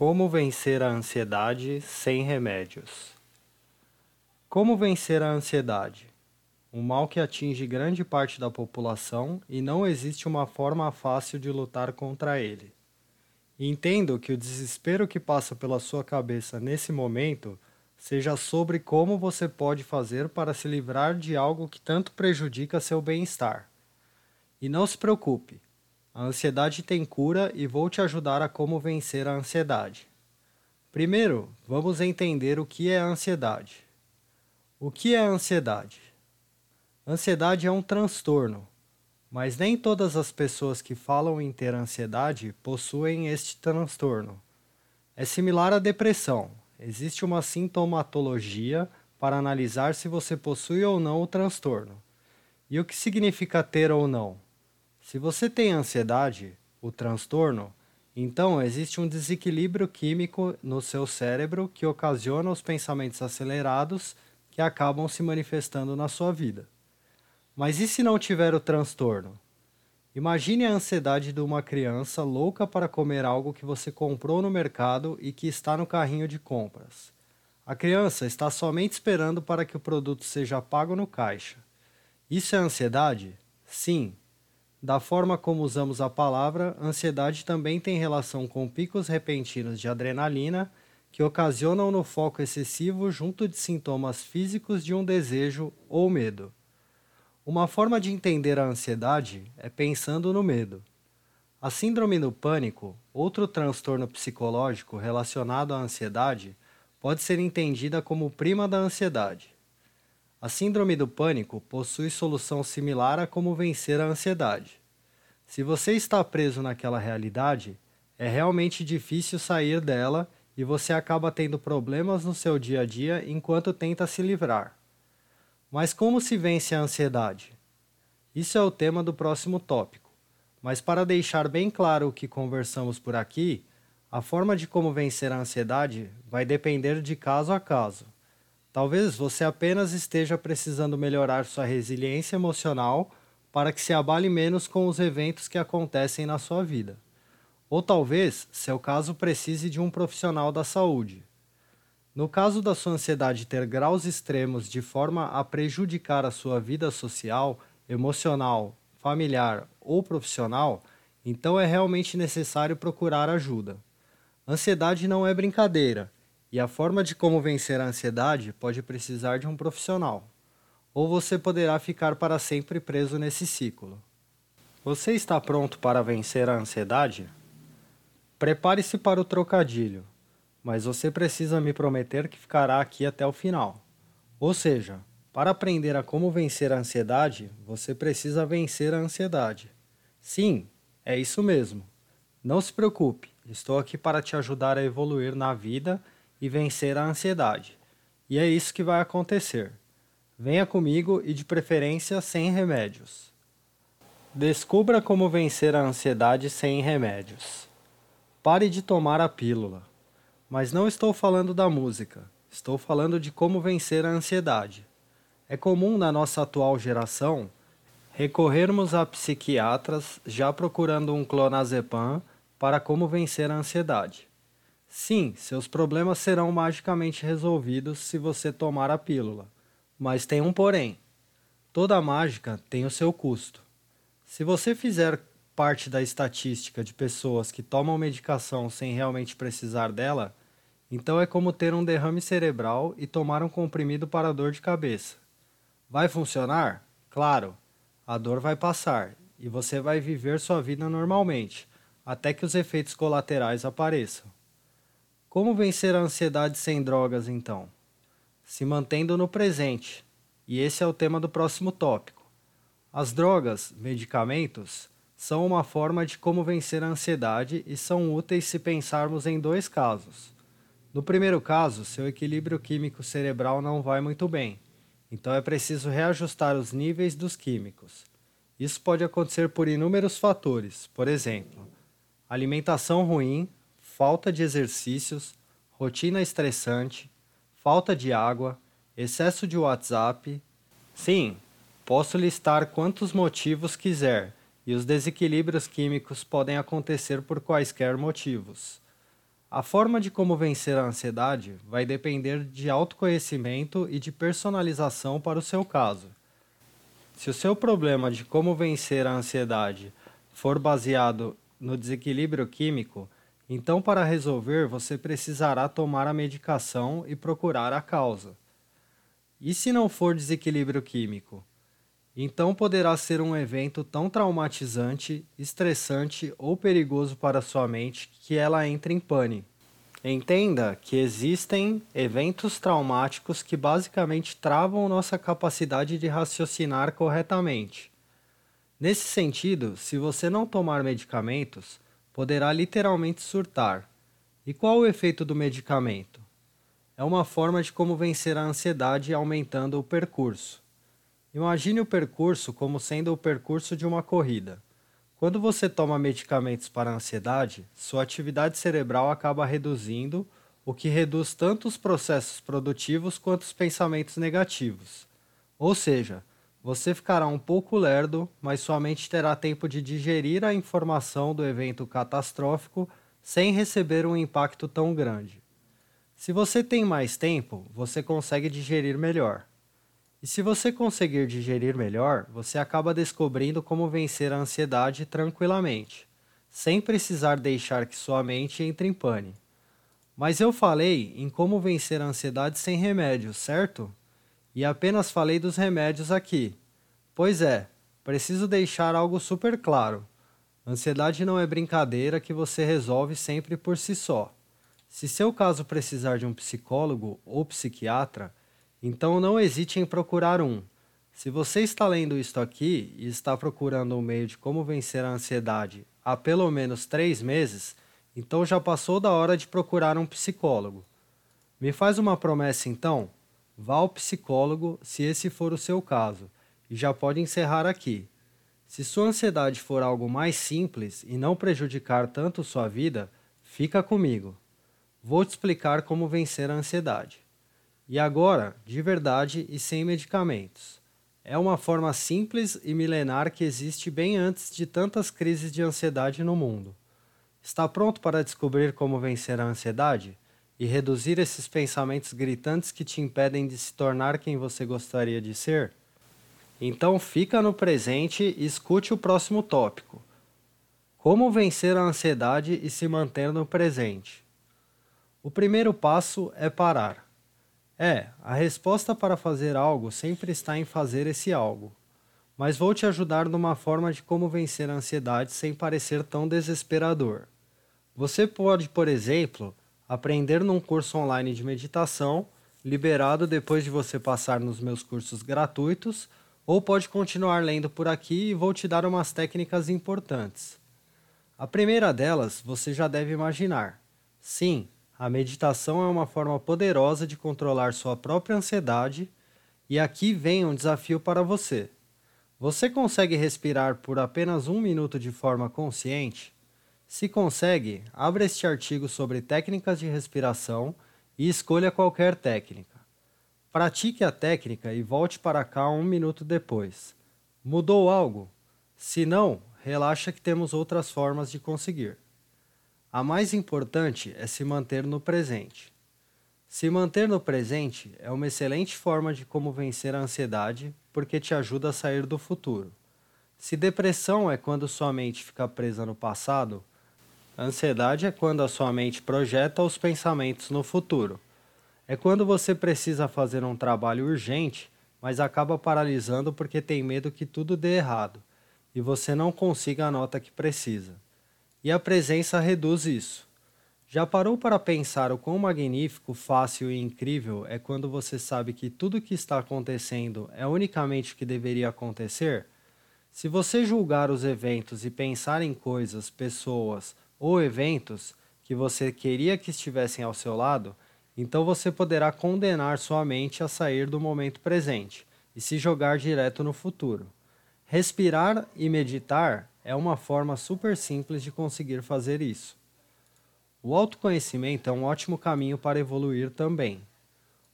Como vencer a ansiedade sem remédios? Como vencer a ansiedade? Um mal que atinge grande parte da população e não existe uma forma fácil de lutar contra ele. Entendo que o desespero que passa pela sua cabeça nesse momento seja sobre como você pode fazer para se livrar de algo que tanto prejudica seu bem-estar. E não se preocupe, a ansiedade tem cura e vou te ajudar a como vencer a ansiedade. Primeiro, vamos entender o que é a ansiedade. O que é a ansiedade? Ansiedade é um transtorno, mas nem todas as pessoas que falam em ter ansiedade possuem este transtorno. É similar à depressão. Existe uma sintomatologia para analisar se você possui ou não o transtorno. E o que significa ter ou não? Se você tem ansiedade, o transtorno, então existe um desequilíbrio químico no seu cérebro que ocasiona os pensamentos acelerados que acabam se manifestando na sua vida. Mas e se não tiver o transtorno? Imagine a ansiedade de uma criança louca para comer algo que você comprou no mercado e que está no carrinho de compras. A criança está somente esperando para que o produto seja pago no caixa. Isso é ansiedade? Sim, da forma como usamos a palavra, ansiedade também tem relação com picos repentinos de adrenalina que ocasionam no foco excessivo junto de sintomas físicos de um desejo ou medo. Uma forma de entender a ansiedade é pensando no medo. A síndrome do pânico, outro transtorno psicológico relacionado à ansiedade, pode ser entendida como prima da ansiedade. A síndrome do pânico possui solução similar a como vencer a ansiedade. Se você está preso naquela realidade, é realmente difícil sair dela e você acaba tendo problemas no seu dia a dia enquanto tenta se livrar. Mas como se vence a ansiedade? Isso é o tema do próximo tópico. Mas para deixar bem claro o que conversamos por aqui, a forma de como vencer a ansiedade vai depender de caso a caso. Talvez você apenas esteja precisando melhorar sua resiliência emocional para que se abale menos com os eventos que acontecem na sua vida. Ou talvez seu caso precise de um profissional da saúde. No caso da sua ansiedade ter graus extremos de forma a prejudicar a sua vida social, emocional, familiar ou profissional, então é realmente necessário procurar ajuda. Ansiedade não é brincadeira e a forma de como vencer a ansiedade pode precisar de um profissional. Ou você poderá ficar para sempre preso nesse ciclo. Você está pronto para vencer a ansiedade? Prepare-se para o trocadilho, mas você precisa me prometer que ficará aqui até o final. Ou seja, para aprender a como vencer a ansiedade, você precisa vencer a ansiedade. Sim, é isso mesmo. Não se preocupe, estou aqui para te ajudar a evoluir na vida e vencer a ansiedade. E é isso que vai acontecer. Venha comigo e de preferência sem remédios. Descubra como vencer a ansiedade sem remédios. Pare de tomar a pílula. Mas não estou falando da música, estou falando de como vencer a ansiedade. É comum na nossa atual geração recorrermos a psiquiatras já procurando um clonazepam para como vencer a ansiedade. Sim, seus problemas serão magicamente resolvidos se você tomar a pílula. Mas tem um porém. Toda mágica tem o seu custo. Se você fizer parte da estatística de pessoas que tomam medicação sem realmente precisar dela, então é como ter um derrame cerebral e tomar um comprimido para dor de cabeça. Vai funcionar? Claro, a dor vai passar e você vai viver sua vida normalmente, até que os efeitos colaterais apareçam. Como vencer a ansiedade sem drogas, então? Se mantendo no presente. E esse é o tema do próximo tópico. As drogas, medicamentos, são uma forma de como vencer a ansiedade e são úteis se pensarmos em dois casos. No primeiro caso, seu equilíbrio químico cerebral não vai muito bem, então é preciso reajustar os níveis dos químicos. Isso pode acontecer por inúmeros fatores, por exemplo, alimentação ruim, falta de exercícios, rotina estressante, falta de água, excesso de WhatsApp. Sim, posso listar quantos motivos quiser, e os desequilíbrios químicos podem acontecer por quaisquer motivos. A forma de como vencer a ansiedade vai depender de autoconhecimento e de personalização para o seu caso. Se o seu problema de como vencer a ansiedade for baseado no desequilíbrio químico, então para resolver você precisará tomar a medicação e procurar a causa. E se não for desequilíbrio químico? Então poderá ser um evento tão traumatizante, estressante ou perigoso para sua mente que ela entre em pânico. Entenda que existem eventos traumáticos que basicamente travam nossa capacidade de raciocinar corretamente. Nesse sentido, se você não tomar medicamentos, poderá literalmente surtar. E qual o efeito do medicamento? É uma forma de como vencer a ansiedade aumentando o percurso. Imagine o percurso como sendo o percurso de uma corrida. Quando você toma medicamentos para a ansiedade, sua atividade cerebral acaba reduzindo, o que reduz tanto os processos produtivos quanto os pensamentos negativos. Ou seja, você ficará um pouco lerdo, mas sua mente terá tempo de digerir a informação do evento catastrófico sem receber um impacto tão grande. Se você tem mais tempo, você consegue digerir melhor. E se você conseguir digerir melhor, você acaba descobrindo como vencer a ansiedade tranquilamente, sem precisar deixar que sua mente entre em pane. Mas eu falei em como vencer a ansiedade sem remédio, certo? E apenas falei dos remédios aqui. Pois é, preciso deixar algo super claro. Ansiedade não é brincadeira que você resolve sempre por si só. Se seu caso precisar de um psicólogo ou psiquiatra, então não hesite em procurar um. Se você está lendo isto aqui e está procurando um meio de como vencer a ansiedade há pelo menos três meses, então já passou da hora de procurar um psicólogo. Me faz uma promessa então? Vá ao psicólogo se esse for o seu caso, e já pode encerrar aqui. Se sua ansiedade for algo mais simples e não prejudicar tanto sua vida, fica comigo. Vou te explicar como vencer a ansiedade. E agora, de verdade e sem medicamentos. É uma forma simples e milenar que existe bem antes de tantas crises de ansiedade no mundo. Está pronto para descobrir como vencer a ansiedade? E reduzir esses pensamentos gritantes que te impedem de se tornar quem você gostaria de ser? Então fica no presente e escute o próximo tópico. Como vencer a ansiedade e se manter no presente? O primeiro passo é parar. É, a resposta para fazer algo sempre está em fazer esse algo. Mas vou te ajudar numa forma de como vencer a ansiedade sem parecer tão desesperador. Você pode, por exemplo, aprender num curso online de meditação, liberado depois de você passar nos meus cursos gratuitos, ou pode continuar lendo por aqui e vou te dar umas técnicas importantes. A primeira delas você já deve imaginar. Sim, a meditação é uma forma poderosa de controlar sua própria ansiedade, e aqui vem um desafio para você. Você consegue respirar por apenas um minuto de forma consciente? Se consegue, abra este artigo sobre técnicas de respiração e escolha qualquer técnica. Pratique a técnica e volte para cá um minuto depois. Mudou algo? Se não, relaxa que temos outras formas de conseguir. A mais importante é se manter no presente. Se manter no presente é uma excelente forma de como vencer a ansiedade, porque te ajuda a sair do futuro. Se depressão é quando sua mente fica presa no passado, Ansiedade é quando a sua mente projeta os pensamentos no futuro. É quando você precisa fazer um trabalho urgente, mas acaba paralisando porque tem medo que tudo dê errado e você não consiga a nota que precisa. E a presença reduz isso. Já parou para pensar o quão magnífico, fácil e incrível é quando você sabe que tudo o que está acontecendo é unicamente o que deveria acontecer? Se você julgar os eventos e pensar em coisas, pessoas ou eventos que você queria que estivessem ao seu lado, então você poderá condenar sua mente a sair do momento presente e se jogar direto no futuro. Respirar e meditar é uma forma super simples de conseguir fazer isso. O autoconhecimento é um ótimo caminho para evoluir também.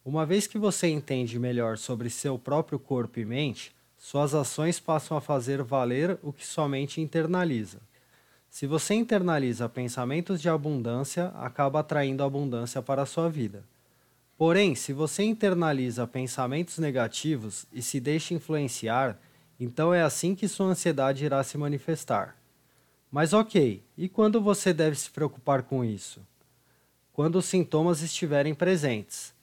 Uma vez que você entende melhor sobre seu próprio corpo e mente, suas ações passam a fazer valer o que sua mente internaliza. Se você internaliza pensamentos de abundância, acaba atraindo abundância para a sua vida. Porém, se você internaliza pensamentos negativos e se deixa influenciar, então é assim que sua ansiedade irá se manifestar. Mas ok, e quando você deve se preocupar com isso? Quando os sintomas estiverem presentes.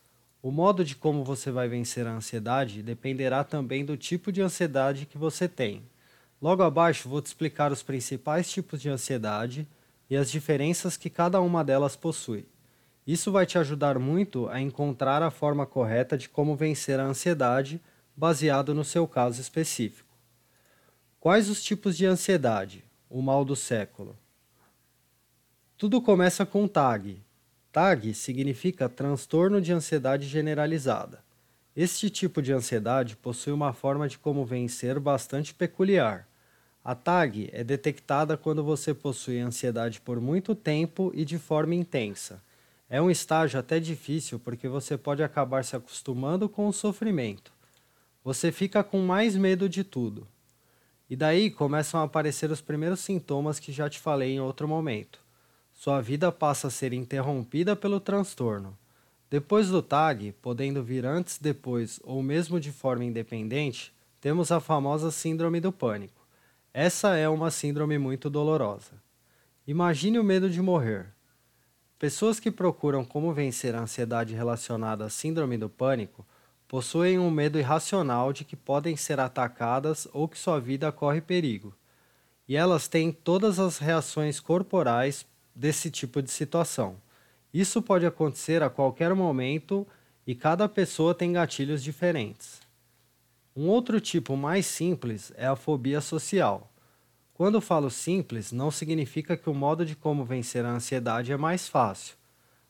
O modo de como você vai vencer a ansiedade dependerá também do tipo de ansiedade que você tem. Logo abaixo vou te explicar os principais tipos de ansiedade e as diferenças que cada uma delas possui. Isso vai te ajudar muito a encontrar a forma correta de como vencer a ansiedade, baseado no seu caso específico. Quais os tipos de ansiedade? O mal do século. Tudo começa com TAG. TAG significa transtorno de ansiedade generalizada. Este tipo de ansiedade possui uma forma de como vencer bastante peculiar. A TAG é detectada quando você possui ansiedade por muito tempo e de forma intensa. É um estágio até difícil porque você pode acabar se acostumando com o sofrimento. Você fica com mais medo de tudo. E daí começam a aparecer os primeiros sintomas que já te falei em outro momento. Sua vida passa a ser interrompida pelo transtorno. Depois do TAG, podendo vir antes, depois ou mesmo de forma independente, temos a famosa Síndrome do Pânico. Essa é uma síndrome muito dolorosa. Imagine o medo de morrer. Pessoas que procuram como vencer a ansiedade relacionada à Síndrome do Pânico possuem um medo irracional de que podem ser atacadas ou que sua vida corre perigo. E elas têm todas as reações corporais desse tipo de situação. Isso pode acontecer a qualquer momento e cada pessoa tem gatilhos diferentes. Um outro tipo mais simples é a fobia social. Quando falo simples, não significa que o modo de como vencer a ansiedade é mais fácil.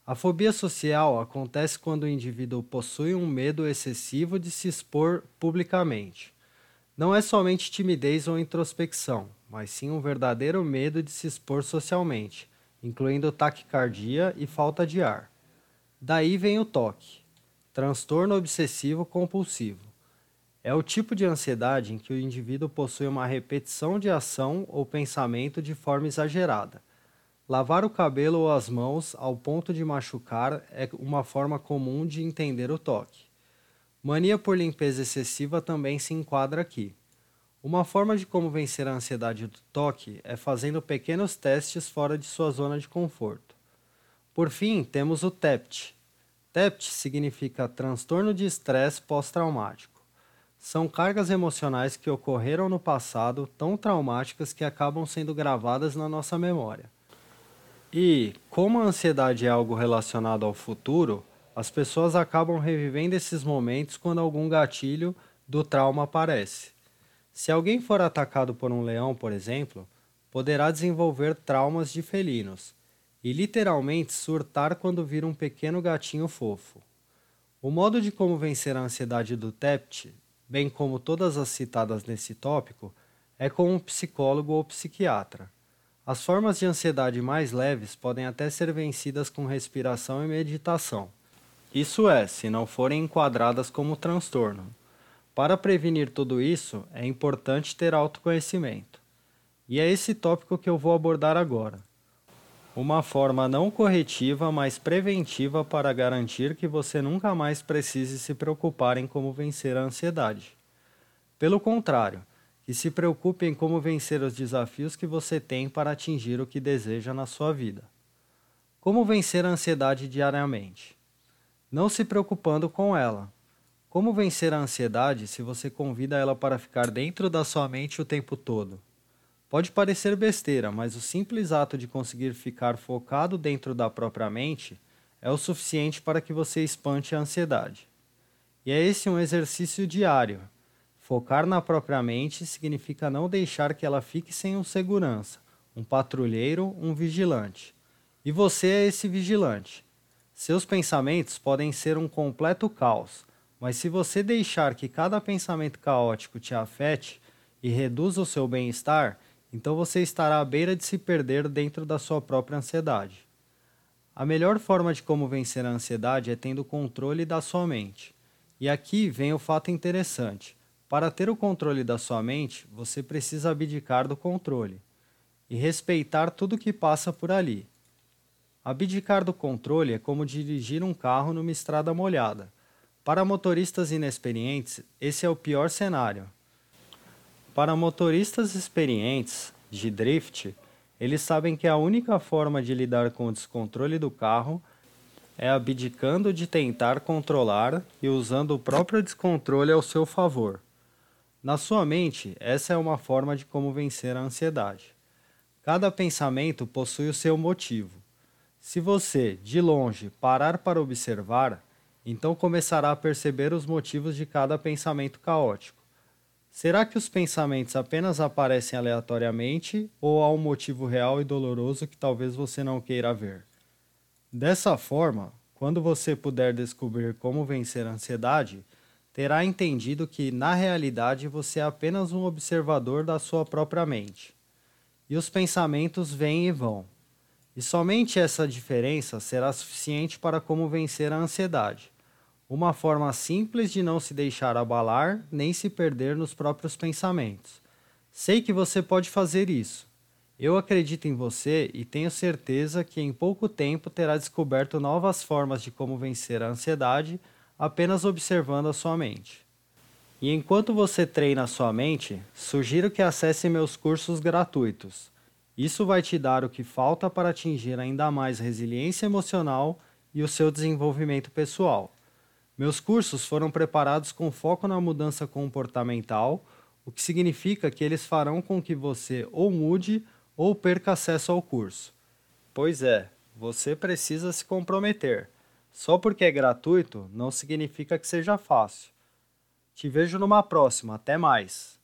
A fobia social acontece quando o indivíduo possui um medo excessivo de se expor publicamente. Não é somente timidez ou introspecção, mas sim um verdadeiro medo de se expor socialmente, incluindo taquicardia e falta de ar. Daí vem o toque, transtorno obsessivo compulsivo. É o tipo de ansiedade em que o indivíduo possui uma repetição de ação ou pensamento de forma exagerada. Lavar o cabelo ou as mãos ao ponto de machucar é uma forma comum de entender o toque. Mania por limpeza excessiva também se enquadra aqui. Uma forma de como vencer a ansiedade do toque é fazendo pequenos testes fora de sua zona de conforto. Por fim, temos o TEPT. TEPT significa transtorno de estresse pós-traumático. São cargas emocionais que ocorreram no passado tão traumáticas que acabam sendo gravadas na nossa memória. E, como a ansiedade é algo relacionado ao futuro, as pessoas acabam revivendo esses momentos quando algum gatilho do trauma aparece. Se alguém for atacado por um leão, por exemplo, poderá desenvolver traumas de felinos e literalmente surtar quando vir um pequeno gatinho fofo. O modo de como vencer a ansiedade do TEPT bem como todas as citadas nesse tópico, é com um psicólogo ou psiquiatra. As formas de ansiedade mais leves podem até ser vencidas com respiração e meditação. Isso é, se não forem enquadradas como transtorno. Para prevenir tudo isso, é importante ter autoconhecimento. E é esse tópico que eu vou abordar agora uma forma não corretiva, mas preventiva para garantir que você nunca mais precise se preocupar em como vencer a ansiedade. Pelo contrário, que se preocupe em como vencer os desafios que você tem para atingir o que deseja na sua vida. Como vencer a ansiedade diariamente? Não se preocupando com ela. Como vencer a ansiedade se você convida ela para ficar dentro da sua mente o tempo todo? Pode parecer besteira, mas o simples ato de conseguir ficar focado dentro da própria mente é o suficiente para que você espante a ansiedade. E é esse um exercício diário. Focar na própria mente significa não deixar que ela fique sem um segurança, um patrulheiro, um vigilante. E você é esse vigilante. Seus pensamentos podem ser um completo caos, mas se você deixar que cada pensamento caótico te afete e reduza o seu bem-estar, então você estará à beira de se perder dentro da sua própria ansiedade. A melhor forma de como vencer a ansiedade é tendo controle da sua mente. E aqui vem o fato interessante. Para ter o controle da sua mente, você precisa abdicar do controle. e respeitar tudo que passa por ali. Abdicar do controle é como dirigir um carro numa estrada molhada. Para motoristas inexperientes, esse é o pior cenário. Para motoristas experientes de drift, eles sabem que a única forma de lidar com o descontrole do carro é abdicando de tentar controlar e usando o próprio descontrole ao seu favor. Na sua mente, essa é uma forma de como vencer a ansiedade. Cada pensamento possui o seu motivo. Se você, de longe, parar para observar, então começará a perceber os motivos de cada pensamento caótico. Será que os pensamentos apenas aparecem aleatoriamente ou há um motivo real e doloroso que talvez você não queira ver? Dessa forma, quando você puder descobrir como vencer a ansiedade, terá entendido que, na realidade, você é apenas um observador da sua própria mente. E os pensamentos vêm e vão. E somente essa diferença será suficiente para como vencer a ansiedade. Uma forma simples de não se deixar abalar nem se perder nos próprios pensamentos. Sei que você pode fazer isso. Eu acredito em você e tenho certeza que em pouco tempo terá descoberto novas formas de como vencer a ansiedade apenas observando a sua mente. E enquanto você treina a sua mente, sugiro que acesse meus cursos gratuitos. Isso vai te dar o que falta para atingir ainda mais resiliência emocional e o seu desenvolvimento pessoal. Meus cursos foram preparados com foco na mudança comportamental, o que significa que eles farão com que você ou mude ou perca acesso ao curso. Pois é, você precisa se comprometer. Só porque é gratuito não significa que seja fácil. Te vejo numa próxima. Até mais!